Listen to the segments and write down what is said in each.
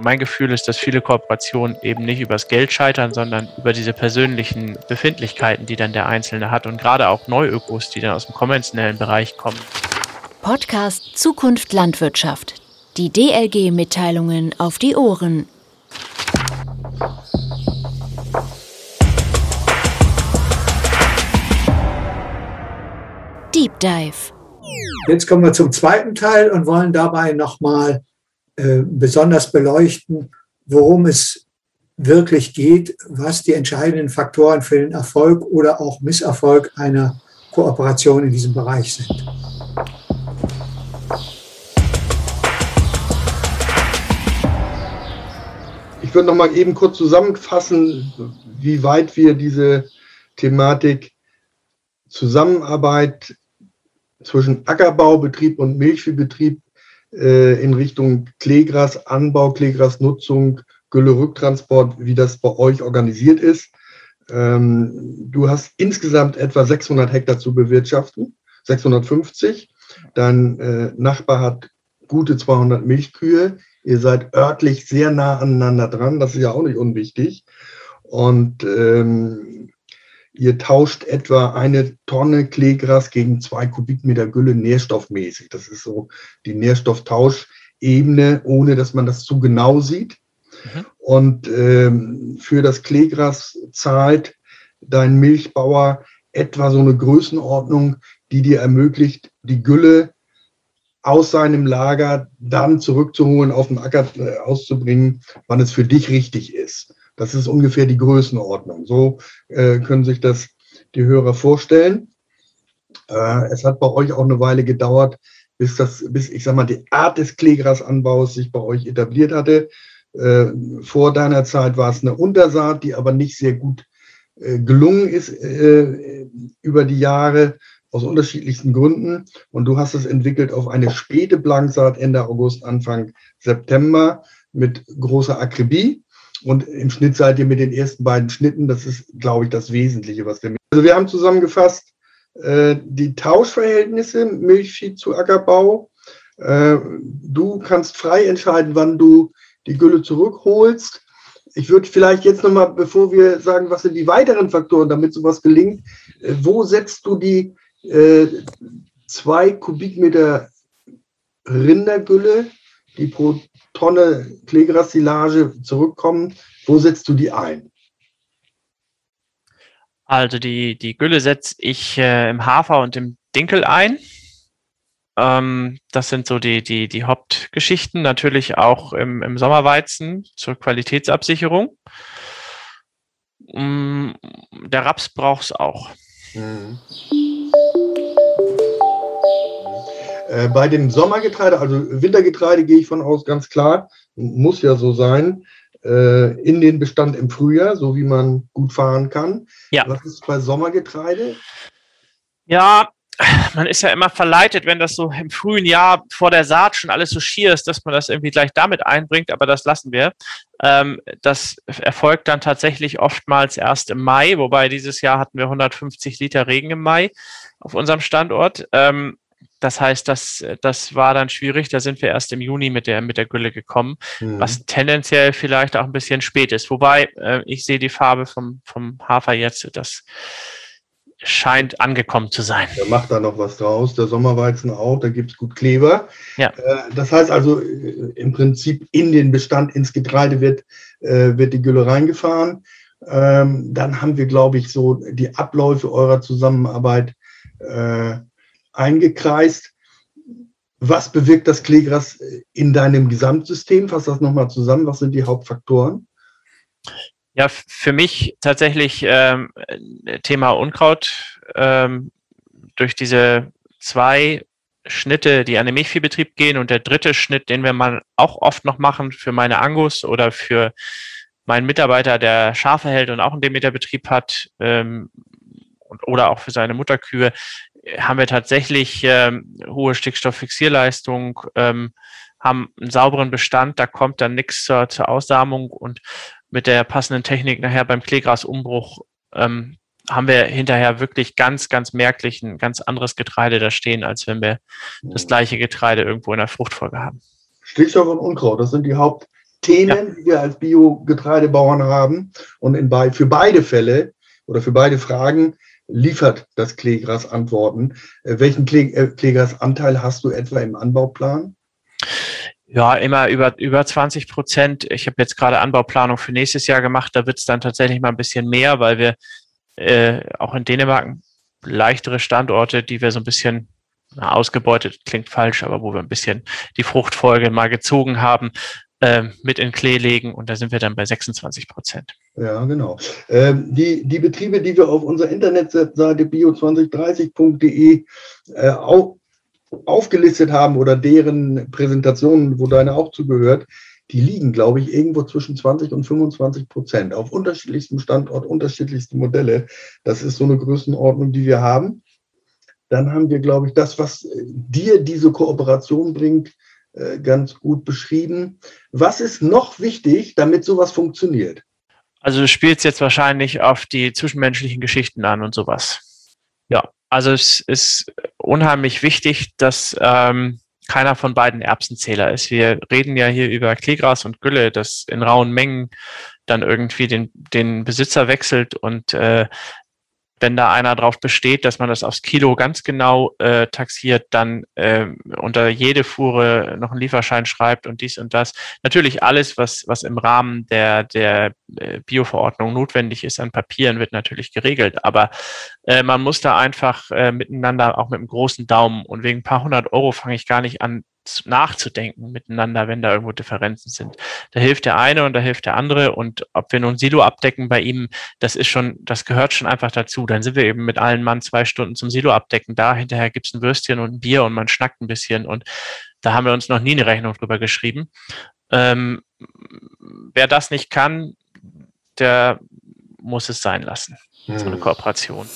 Mein Gefühl ist, dass viele Kooperationen eben nicht übers Geld scheitern, sondern über diese persönlichen Befindlichkeiten, die dann der Einzelne hat und gerade auch Neuökos, die dann aus dem konventionellen Bereich kommen. Podcast Zukunft Landwirtschaft. Die DLG-Mitteilungen auf die Ohren. Deep Dive. Jetzt kommen wir zum zweiten Teil und wollen dabei nochmal äh, besonders beleuchten, worum es wirklich geht, was die entscheidenden Faktoren für den Erfolg oder auch Misserfolg einer Kooperation in diesem Bereich sind. Ich würde noch mal eben kurz zusammenfassen, wie weit wir diese Thematik Zusammenarbeit zwischen Ackerbaubetrieb und Milchviehbetrieb äh, in Richtung Kleegrasanbau, Kleegrasnutzung, Gülle-Rücktransport, wie das bei euch organisiert ist. Ähm, du hast insgesamt etwa 600 Hektar zu bewirtschaften, 650. Dein äh, Nachbar hat gute 200 Milchkühe. Ihr seid örtlich sehr nah aneinander dran, das ist ja auch nicht unwichtig. Und ähm, ihr tauscht etwa eine Tonne Kleegras gegen zwei Kubikmeter Gülle nährstoffmäßig. Das ist so die Nährstofftauschebene, ohne dass man das zu genau sieht. Mhm. Und ähm, für das Kleegras zahlt dein Milchbauer etwa so eine Größenordnung, die dir ermöglicht, die Gülle aus seinem Lager dann zurückzuholen, auf den Acker äh, auszubringen, wann es für dich richtig ist. Das ist ungefähr die Größenordnung. So äh, können sich das die Hörer vorstellen. Äh, es hat bei euch auch eine Weile gedauert, bis das, bis ich sag mal, die Art des Kleegrasanbaus sich bei euch etabliert hatte. Äh, vor deiner Zeit war es eine Untersaat, die aber nicht sehr gut äh, gelungen ist äh, über die Jahre aus unterschiedlichsten Gründen. Und du hast es entwickelt auf eine späte Blanksaat Ende August, Anfang September mit großer Akribie. Und im Schnitt seid ihr mit den ersten beiden Schnitten, das ist, glaube ich, das Wesentliche, was wir. Also wir haben zusammengefasst äh, die Tauschverhältnisse Milchvieh zu Ackerbau. Äh, du kannst frei entscheiden, wann du die Gülle zurückholst. Ich würde vielleicht jetzt nochmal, bevor wir sagen, was sind die weiteren Faktoren, damit sowas gelingt, äh, wo setzt du die äh, zwei Kubikmeter Rindergülle, die pro Tonne Kleegrassilage zurückkommen, wo setzt du die ein? Also die, die Gülle setze ich äh, im Hafer und im Dinkel ein. Ähm, das sind so die, die, die Hauptgeschichten. Natürlich auch im, im Sommerweizen zur Qualitätsabsicherung. Mm, der Raps braucht es auch. Mhm. Äh, bei dem Sommergetreide, also Wintergetreide, gehe ich von aus ganz klar, muss ja so sein, äh, in den Bestand im Frühjahr, so wie man gut fahren kann. Ja. Was ist bei Sommergetreide? Ja, man ist ja immer verleitet, wenn das so im frühen Jahr vor der Saat schon alles so schier ist, dass man das irgendwie gleich damit einbringt, aber das lassen wir. Ähm, das erfolgt dann tatsächlich oftmals erst im Mai, wobei dieses Jahr hatten wir 150 Liter Regen im Mai auf unserem Standort. Ähm, das heißt, das, das war dann schwierig. Da sind wir erst im Juni mit der, mit der Gülle gekommen, mhm. was tendenziell vielleicht auch ein bisschen spät ist. Wobei äh, ich sehe die Farbe vom, vom Hafer jetzt, das scheint angekommen zu sein. Der macht da noch was draus, der Sommerweizen auch, da gibt es gut Kleber. Ja. Äh, das heißt also, äh, im Prinzip in den Bestand, ins Getreide wird, äh, wird die Gülle reingefahren. Ähm, dann haben wir, glaube ich, so die Abläufe eurer Zusammenarbeit äh, eingekreist. Was bewirkt das Kleegras in deinem Gesamtsystem? Fass das nochmal zusammen. Was sind die Hauptfaktoren? Ja, für mich tatsächlich ähm, Thema Unkraut. Ähm, durch diese zwei Schnitte, die an den Milchviehbetrieb gehen und der dritte Schnitt, den wir mal auch oft noch machen für meine Angus oder für meinen Mitarbeiter, der Schafe hält und auch einen Demeterbetrieb hat ähm, und, oder auch für seine Mutterkühe, haben wir tatsächlich ähm, hohe Stickstofffixierleistung, ähm, haben einen sauberen Bestand, da kommt dann nichts zur, zur Aussamung und mit der passenden Technik nachher beim Kleegrasumbruch ähm, haben wir hinterher wirklich ganz, ganz merklich ein ganz anderes Getreide da stehen, als wenn wir das gleiche Getreide irgendwo in der Fruchtfolge haben. Stickstoff und Unkraut, das sind die Haupt, Themen, ja. die wir als Bio-Getreidebauern haben. Und in bei, für beide Fälle oder für beide Fragen liefert das Kleegras Antworten. Äh, welchen Klee, äh, Kleegrasanteil hast du etwa im Anbauplan? Ja, immer über, über 20 Prozent. Ich habe jetzt gerade Anbauplanung für nächstes Jahr gemacht. Da wird es dann tatsächlich mal ein bisschen mehr, weil wir äh, auch in Dänemark leichtere Standorte, die wir so ein bisschen na, ausgebeutet, klingt falsch, aber wo wir ein bisschen die Fruchtfolge mal gezogen haben, äh, mit in Klee legen und da sind wir dann bei 26 Prozent. Ja, genau. Ähm, die, die Betriebe, die wir auf unserer Internetseite bio2030.de äh, auf, aufgelistet haben oder deren Präsentationen, wo deine auch zugehört, die liegen, glaube ich, irgendwo zwischen 20 und 25 Prozent auf unterschiedlichstem Standort, unterschiedlichste Modelle. Das ist so eine Größenordnung, die wir haben. Dann haben wir, glaube ich, das, was dir diese Kooperation bringt, äh, ganz gut beschrieben. Was ist noch wichtig, damit sowas funktioniert? Also du spielst jetzt wahrscheinlich auf die zwischenmenschlichen Geschichten an und sowas. Ja, also es ist unheimlich wichtig, dass ähm, keiner von beiden Erbsenzähler ist. Wir reden ja hier über Kleegras und Gülle, das in rauen Mengen dann irgendwie den, den Besitzer wechselt und äh, wenn da einer drauf besteht, dass man das aufs Kilo ganz genau äh, taxiert, dann äh, unter jede Fuhre noch einen Lieferschein schreibt und dies und das. Natürlich alles, was, was im Rahmen der, der äh, Bioverordnung notwendig ist an Papieren, wird natürlich geregelt. Aber äh, man muss da einfach äh, miteinander, auch mit einem großen Daumen und wegen ein paar hundert Euro fange ich gar nicht an, nachzudenken miteinander, wenn da irgendwo Differenzen sind. Da hilft der eine und da hilft der andere und ob wir nun Silo abdecken bei ihm, das ist schon, das gehört schon einfach dazu. Dann sind wir eben mit allen Mann zwei Stunden zum Silo abdecken. Da hinterher gibt's ein Würstchen und ein Bier und man schnackt ein bisschen und da haben wir uns noch nie eine Rechnung drüber geschrieben. Ähm, wer das nicht kann, der muss es sein lassen. So eine hm. Kooperation.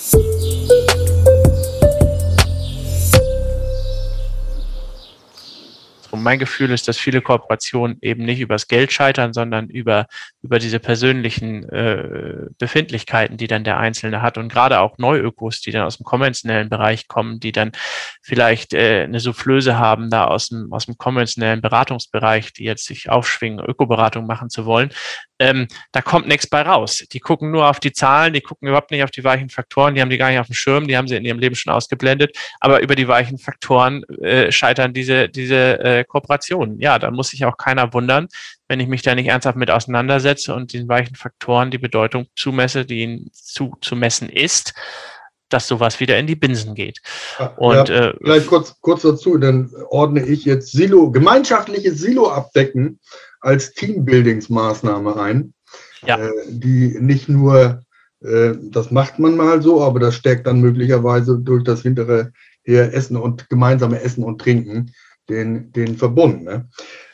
Und mein Gefühl ist, dass viele Kooperationen eben nicht übers Geld scheitern, sondern über, über diese persönlichen äh, Befindlichkeiten, die dann der Einzelne hat. Und gerade auch Neuökos, die dann aus dem konventionellen Bereich kommen, die dann vielleicht äh, eine Soufflöse haben, da aus dem, aus dem konventionellen Beratungsbereich, die jetzt sich aufschwingen, Ökoberatung machen zu wollen, ähm, da kommt nichts bei raus. Die gucken nur auf die Zahlen, die gucken überhaupt nicht auf die weichen Faktoren, die haben die gar nicht auf dem Schirm, die haben sie in ihrem Leben schon ausgeblendet, aber über die weichen Faktoren äh, scheitern diese, diese äh, Kooperationen. Ja, da muss sich auch keiner wundern, wenn ich mich da nicht ernsthaft mit auseinandersetze und den weichen Faktoren die Bedeutung zumesse, die ihnen zu, zu messen ist, dass sowas wieder in die Binsen geht. Und ja, äh, vielleicht kurz, kurz dazu, dann ordne ich jetzt Silo, gemeinschaftliches Silo-Abdecken als Teambuildingsmaßnahme ein, ja. äh, die nicht nur, äh, das macht man mal so, aber das stärkt dann möglicherweise durch das hintere Essen und gemeinsame Essen und Trinken den, den Verbund. Ne?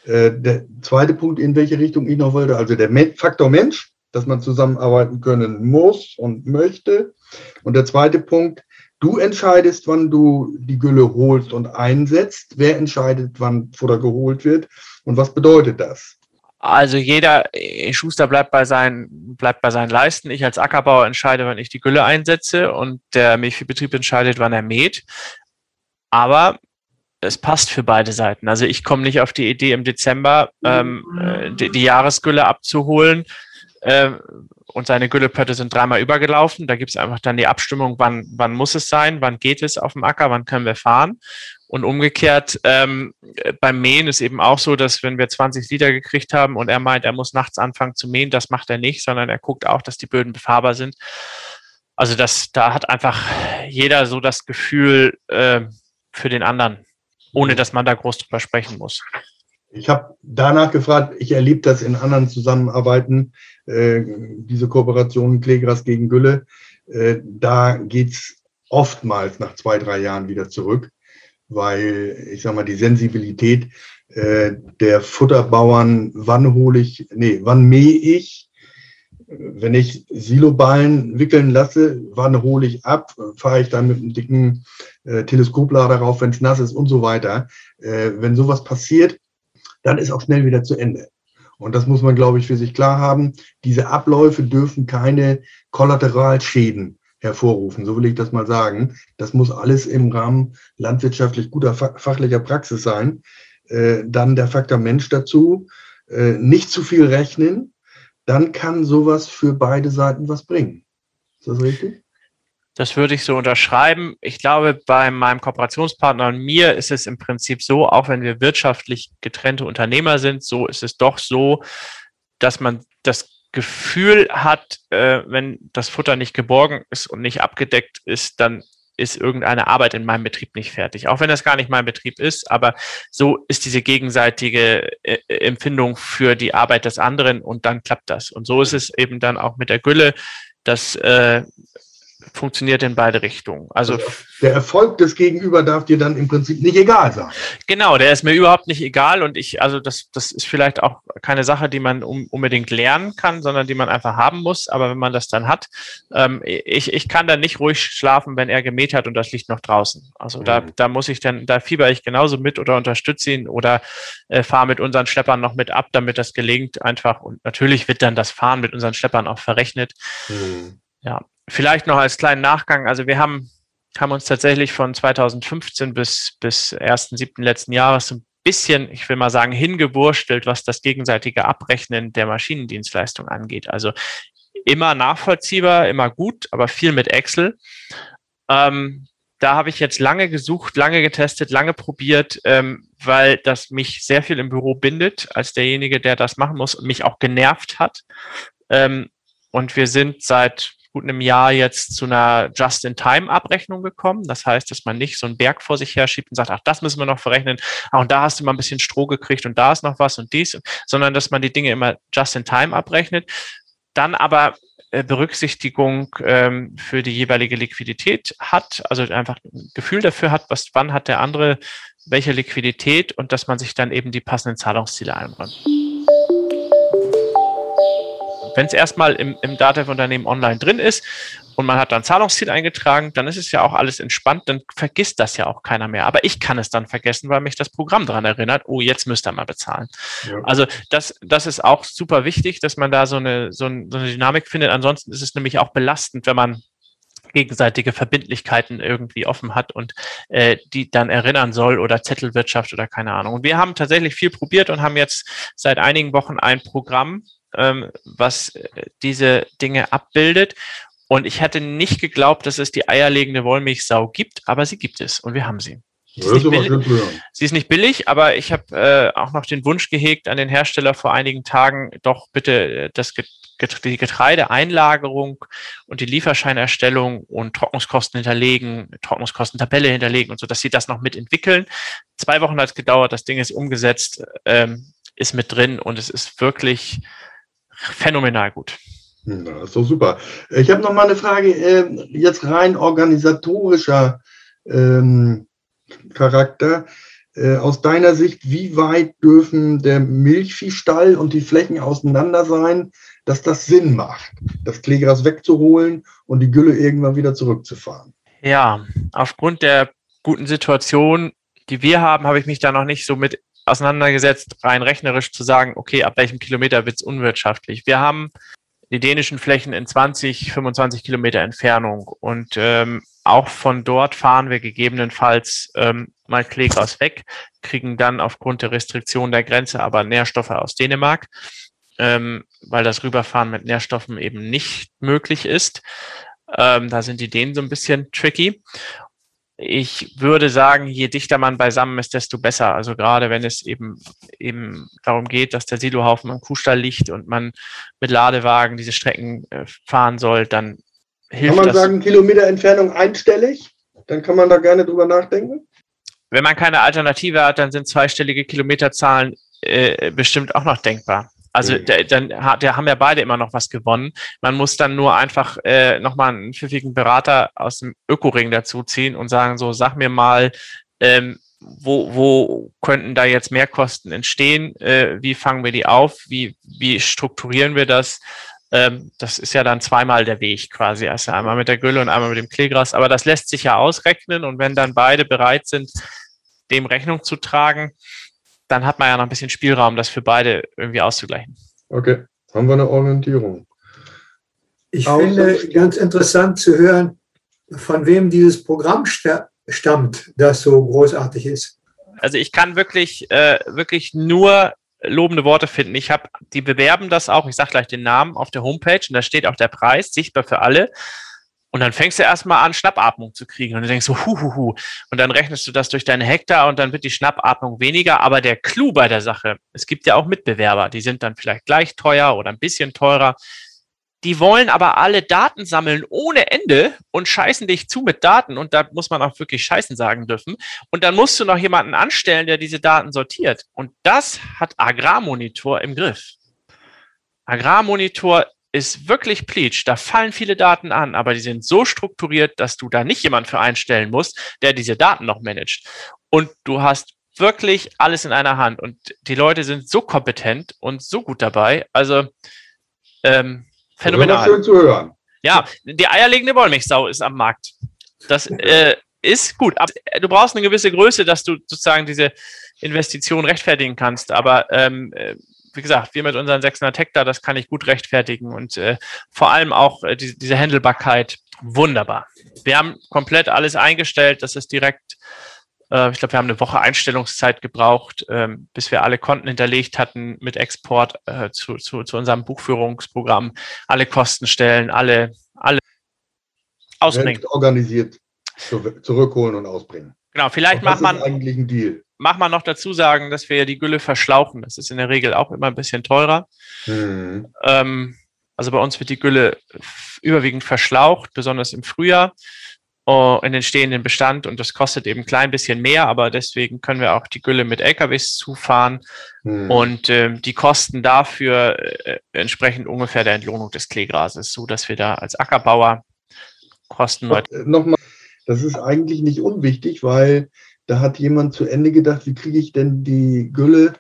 Äh, der zweite Punkt, in welche Richtung ich noch wollte, also der Faktor Mensch, dass man zusammenarbeiten können muss und möchte. Und der zweite Punkt, du entscheidest, wann du die Gülle holst und einsetzt. Wer entscheidet, wann Futter geholt wird? Und was bedeutet das? Also jeder Schuster bleibt bei seinen, bleibt bei seinen Leisten. Ich als Ackerbauer entscheide, wann ich die Gülle einsetze und der Milchviehbetrieb entscheidet, wann er mäht. Aber es passt für beide Seiten. Also ich komme nicht auf die Idee, im Dezember ähm, äh, die, die Jahresgülle abzuholen. Äh, und seine Güllepötte sind dreimal übergelaufen. Da gibt es einfach dann die Abstimmung, wann, wann muss es sein, wann geht es auf dem Acker, wann können wir fahren. Und umgekehrt, ähm, beim Mähen ist eben auch so, dass wenn wir 20 Liter gekriegt haben und er meint, er muss nachts anfangen zu mähen, das macht er nicht, sondern er guckt auch, dass die Böden befahrbar sind. Also das, da hat einfach jeder so das Gefühl äh, für den anderen ohne dass man da groß drüber sprechen muss. Ich habe danach gefragt, ich erlebe das in anderen Zusammenarbeiten, äh, diese Kooperation Klegras gegen Gülle. Äh, da es oftmals nach zwei, drei Jahren wieder zurück, weil ich sage mal, die Sensibilität äh, der Futterbauern, wann hole ich, nee, wann mähe ich, wenn ich Siloballen wickeln lasse, wann hole ich ab? Fahre ich dann mit einem dicken äh, Teleskoplader rauf, wenn es nass ist und so weiter. Äh, wenn sowas passiert, dann ist auch schnell wieder zu Ende. Und das muss man, glaube ich, für sich klar haben. Diese Abläufe dürfen keine Kollateralschäden hervorrufen, so will ich das mal sagen. Das muss alles im Rahmen landwirtschaftlich guter fachlicher Praxis sein. Äh, dann der Faktor Mensch dazu äh, nicht zu viel rechnen, dann kann sowas für beide Seiten was bringen. Ist das richtig? Das würde ich so unterschreiben. Ich glaube, bei meinem Kooperationspartner und mir ist es im Prinzip so, auch wenn wir wirtschaftlich getrennte Unternehmer sind, so ist es doch so, dass man das Gefühl hat, äh, wenn das Futter nicht geborgen ist und nicht abgedeckt ist, dann ist irgendeine Arbeit in meinem Betrieb nicht fertig. Auch wenn das gar nicht mein Betrieb ist, aber so ist diese gegenseitige äh, Empfindung für die Arbeit des anderen und dann klappt das. Und so ist es eben dann auch mit der Gülle, dass äh, funktioniert in beide Richtungen. Also, also der Erfolg des Gegenüber darf dir dann im Prinzip nicht egal sein. Genau, der ist mir überhaupt nicht egal und ich, also das, das ist vielleicht auch keine Sache, die man um, unbedingt lernen kann, sondern die man einfach haben muss. Aber wenn man das dann hat, ähm, ich, ich kann dann nicht ruhig schlafen, wenn er gemäht hat und das liegt noch draußen. Also mhm. da, da muss ich dann, da fieber ich genauso mit oder unterstütze ihn oder äh, fahre mit unseren Schleppern noch mit ab, damit das gelingt einfach. Und natürlich wird dann das Fahren mit unseren Schleppern auch verrechnet. Mhm. Ja, vielleicht noch als kleinen Nachgang, also wir haben, haben uns tatsächlich von 2015 bis, bis 1.7. letzten Jahres ein bisschen, ich will mal sagen, hingewurstelt, was das gegenseitige Abrechnen der Maschinendienstleistung angeht. Also immer nachvollziehbar, immer gut, aber viel mit Excel. Ähm, da habe ich jetzt lange gesucht, lange getestet, lange probiert, ähm, weil das mich sehr viel im Büro bindet, als derjenige, der das machen muss und mich auch genervt hat. Ähm, und wir sind seit gut einem Jahr jetzt zu einer Just-in-Time-Abrechnung gekommen. Das heißt, dass man nicht so einen Berg vor sich her schiebt und sagt, ach, das müssen wir noch verrechnen. Ach, und da hast du mal ein bisschen Stroh gekriegt und da ist noch was und dies, sondern dass man die Dinge immer Just-in-Time abrechnet. Dann aber äh, Berücksichtigung ähm, für die jeweilige Liquidität hat, also einfach ein Gefühl dafür hat, was, wann hat der andere welche Liquidität und dass man sich dann eben die passenden Zahlungsziele einräumt. Wenn es erstmal im, im Datev-Unternehmen online drin ist und man hat dann Zahlungsziel eingetragen, dann ist es ja auch alles entspannt, dann vergisst das ja auch keiner mehr. Aber ich kann es dann vergessen, weil mich das Programm daran erinnert, oh, jetzt müsst ihr mal bezahlen. Ja. Also das, das ist auch super wichtig, dass man da so eine, so, ein, so eine Dynamik findet. Ansonsten ist es nämlich auch belastend, wenn man gegenseitige Verbindlichkeiten irgendwie offen hat und äh, die dann erinnern soll oder Zettelwirtschaft oder keine Ahnung. Und wir haben tatsächlich viel probiert und haben jetzt seit einigen Wochen ein Programm, ähm, was äh, diese Dinge abbildet. Und ich hätte nicht geglaubt, dass es die eierlegende Wollmilchsau gibt, aber sie gibt es und wir haben sie. Sie ist, billig, sie ist nicht billig, aber ich habe äh, auch noch den Wunsch gehegt an den Hersteller vor einigen Tagen, doch bitte äh, das die Getreideeinlagerung und die Lieferscheinerstellung und Trocknungskosten hinterlegen, Trocknungskostentabelle hinterlegen und so, dass sie das noch mitentwickeln. Zwei Wochen hat es gedauert, das Ding ist umgesetzt, ähm, ist mit drin und es ist wirklich phänomenal gut. Na, ist doch super. Ich habe noch mal eine Frage, äh, jetzt rein organisatorischer ähm, Charakter. Äh, aus deiner Sicht, wie weit dürfen der Milchviehstall und die Flächen auseinander sein, dass das Sinn macht, das Klegras wegzuholen und die Gülle irgendwann wieder zurückzufahren? Ja, aufgrund der guten Situation, die wir haben, habe ich mich da noch nicht so mit auseinandergesetzt, rein rechnerisch zu sagen, okay, ab welchem Kilometer wird es unwirtschaftlich. Wir haben die dänischen Flächen in 20, 25 Kilometer Entfernung und ähm, auch von dort fahren wir gegebenenfalls ähm, mal Klegras weg, kriegen dann aufgrund der Restriktion der Grenze aber Nährstoffe aus Dänemark, ähm, weil das Rüberfahren mit Nährstoffen eben nicht möglich ist. Ähm, da sind die Dänen so ein bisschen tricky ich würde sagen, je dichter man beisammen ist, desto besser. Also gerade wenn es eben eben darum geht, dass der Silohaufen am Kuhstall liegt und man mit Ladewagen diese Strecken äh, fahren soll, dann hilft das. Kann man das. sagen, Kilometer Entfernung einstellig? Dann kann man da gerne drüber nachdenken. Wenn man keine Alternative hat, dann sind zweistellige Kilometerzahlen äh, bestimmt auch noch denkbar. Also der, dann der haben ja beide immer noch was gewonnen. Man muss dann nur einfach äh, nochmal einen pfiffigen Berater aus dem Ökoring dazuziehen und sagen, so, sag mir mal, ähm, wo, wo könnten da jetzt Mehrkosten entstehen? Äh, wie fangen wir die auf? Wie, wie strukturieren wir das? Ähm, das ist ja dann zweimal der Weg quasi. Also einmal mit der Gülle und einmal mit dem Kleegras. Aber das lässt sich ja ausrechnen. Und wenn dann beide bereit sind, dem Rechnung zu tragen, dann hat man ja noch ein bisschen Spielraum, das für beide irgendwie auszugleichen. Okay, haben wir eine Orientierung. Ich Auch finde ganz interessant zu hören, von wem dieses Programm stammt, das so großartig ist. Also ich kann wirklich, äh, wirklich nur lobende Worte finden. Ich habe, die bewerben das auch, ich sage gleich den Namen auf der Homepage und da steht auch der Preis, sichtbar für alle. Und dann fängst du erstmal an, Schnappatmung zu kriegen. Und du denkst so, hu. Und dann rechnest du das durch deine Hektar und dann wird die Schnappatmung weniger. Aber der Clou bei der Sache, es gibt ja auch Mitbewerber, die sind dann vielleicht gleich teuer oder ein bisschen teurer. Die wollen aber alle Daten sammeln ohne Ende und scheißen dich zu mit Daten. Und da muss man auch wirklich scheißen sagen dürfen. Und dann musst du noch jemanden anstellen, der diese Daten sortiert. Und das hat Agrarmonitor im Griff. Agrarmonitor ist wirklich Pleach. Da fallen viele Daten an, aber die sind so strukturiert, dass du da nicht jemand für einstellen musst, der diese Daten noch managt. Und du hast wirklich alles in einer Hand. Und die Leute sind so kompetent und so gut dabei. Also ähm, phänomenal. Schön zu hören. Ja, die eierlegende Wollmilchsau ist am Markt. Das äh, ist gut. Du brauchst eine gewisse Größe, dass du sozusagen diese Investition rechtfertigen kannst. Aber ähm, äh, wie gesagt, wir mit unseren 600 Hektar, das kann ich gut rechtfertigen und äh, vor allem auch äh, die, diese Händelbarkeit wunderbar. Wir haben komplett alles eingestellt, das ist direkt, äh, ich glaube, wir haben eine Woche Einstellungszeit gebraucht, ähm, bis wir alle Konten hinterlegt hatten mit Export äh, zu, zu, zu unserem Buchführungsprogramm, alle Kostenstellen, alle, alle ausbringen. Organisiert zurückholen und ausbringen. Genau, vielleicht macht man eigentlich ein Deal mach mal noch dazu sagen, dass wir die Gülle verschlauchen. Das ist in der Regel auch immer ein bisschen teurer. Mhm. Ähm, also bei uns wird die Gülle überwiegend verschlaucht, besonders im Frühjahr uh, in den stehenden Bestand und das kostet eben ein klein bisschen mehr, aber deswegen können wir auch die Gülle mit LKWs zufahren mhm. und äh, die Kosten dafür äh, entsprechend ungefähr der Entlohnung des Kleegrases, so dass wir da als Ackerbauer kostenneutral. Nochmal, das ist eigentlich nicht unwichtig, weil da hat jemand zu Ende gedacht, wie kriege ich denn die Gülle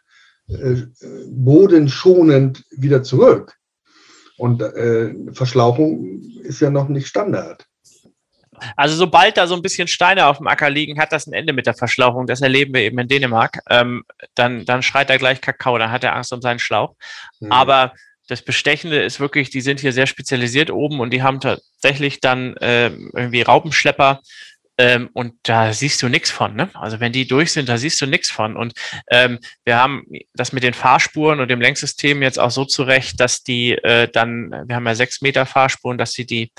äh, bodenschonend wieder zurück? Und äh, Verschlauchung ist ja noch nicht Standard. Also sobald da so ein bisschen Steine auf dem Acker liegen, hat das ein Ende mit der Verschlauchung. Das erleben wir eben in Dänemark. Ähm, dann, dann schreit er gleich Kakao, dann hat er Angst um seinen Schlauch. Mhm. Aber das Bestechende ist wirklich, die sind hier sehr spezialisiert oben und die haben tatsächlich dann äh, irgendwie Raupenschlepper, ähm, und da siehst du nichts von. Ne? Also wenn die durch sind, da siehst du nichts von. Und ähm, wir haben das mit den Fahrspuren und dem Lenksystem jetzt auch so zurecht, dass die äh, dann, wir haben ja sechs Meter Fahrspuren, dass sie die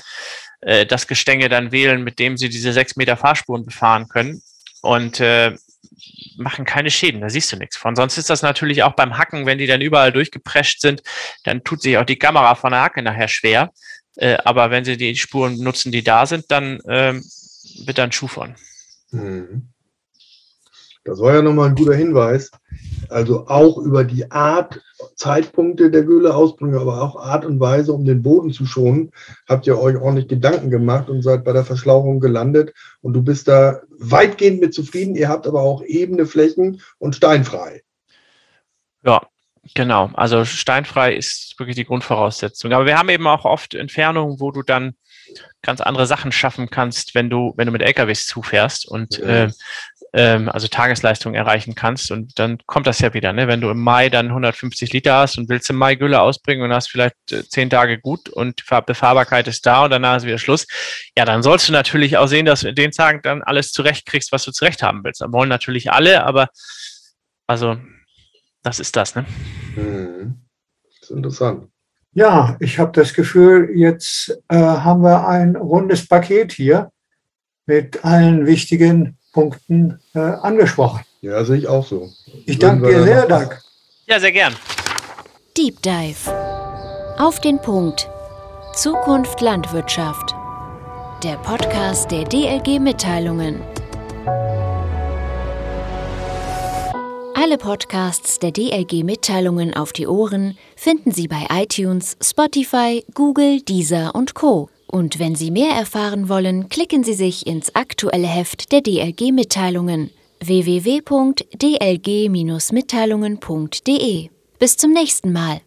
äh, das Gestänge dann wählen, mit dem sie diese sechs Meter Fahrspuren befahren können. Und äh, machen keine Schäden, da siehst du nichts von. Sonst ist das natürlich auch beim Hacken, wenn die dann überall durchgeprescht sind, dann tut sich auch die Kamera von der Hacke nachher schwer. Äh, aber wenn sie die Spuren nutzen, die da sind, dann ähm, bitte ein Schuh von. Mhm. Das war ja nochmal ein guter Hinweis. Also auch über die Art, Zeitpunkte der Güleausbringung, aber auch Art und Weise, um den Boden zu schonen, habt ihr euch ordentlich Gedanken gemacht und seid bei der Verschlauchung gelandet. Und du bist da weitgehend mit zufrieden. Ihr habt aber auch ebene Flächen und steinfrei. Ja, genau. Also steinfrei ist wirklich die Grundvoraussetzung. Aber wir haben eben auch oft Entfernungen, wo du dann ganz andere Sachen schaffen kannst, wenn du, wenn du mit LKWs zufährst und ja. äh, ähm, also Tagesleistung erreichen kannst. Und dann kommt das ja wieder, ne? Wenn du im Mai dann 150 Liter hast und willst im Mai Gülle ausbringen und hast vielleicht äh, zehn Tage gut und Befahrbarkeit ist da und danach ist wieder Schluss, ja, dann sollst du natürlich auch sehen, dass du in den Tagen dann alles zurechtkriegst, was du zurecht haben willst. Dann wollen natürlich alle, aber also das ist das, ne? Mhm. Das ist interessant. Ja, ich habe das Gefühl, jetzt äh, haben wir ein rundes Paket hier mit allen wichtigen Punkten äh, angesprochen. Ja, sehe ich auch so. Ich danke dir sehr, Dank. Ja, sehr gern. Deep Dive. Auf den Punkt. Zukunft Landwirtschaft. Der Podcast der DLG Mitteilungen. Alle Podcasts der DLG Mitteilungen auf die Ohren finden Sie bei iTunes, Spotify, Google, Deezer und Co. Und wenn Sie mehr erfahren wollen, klicken Sie sich ins aktuelle Heft der DLG Mitteilungen www.dlg-mitteilungen.de. Bis zum nächsten Mal.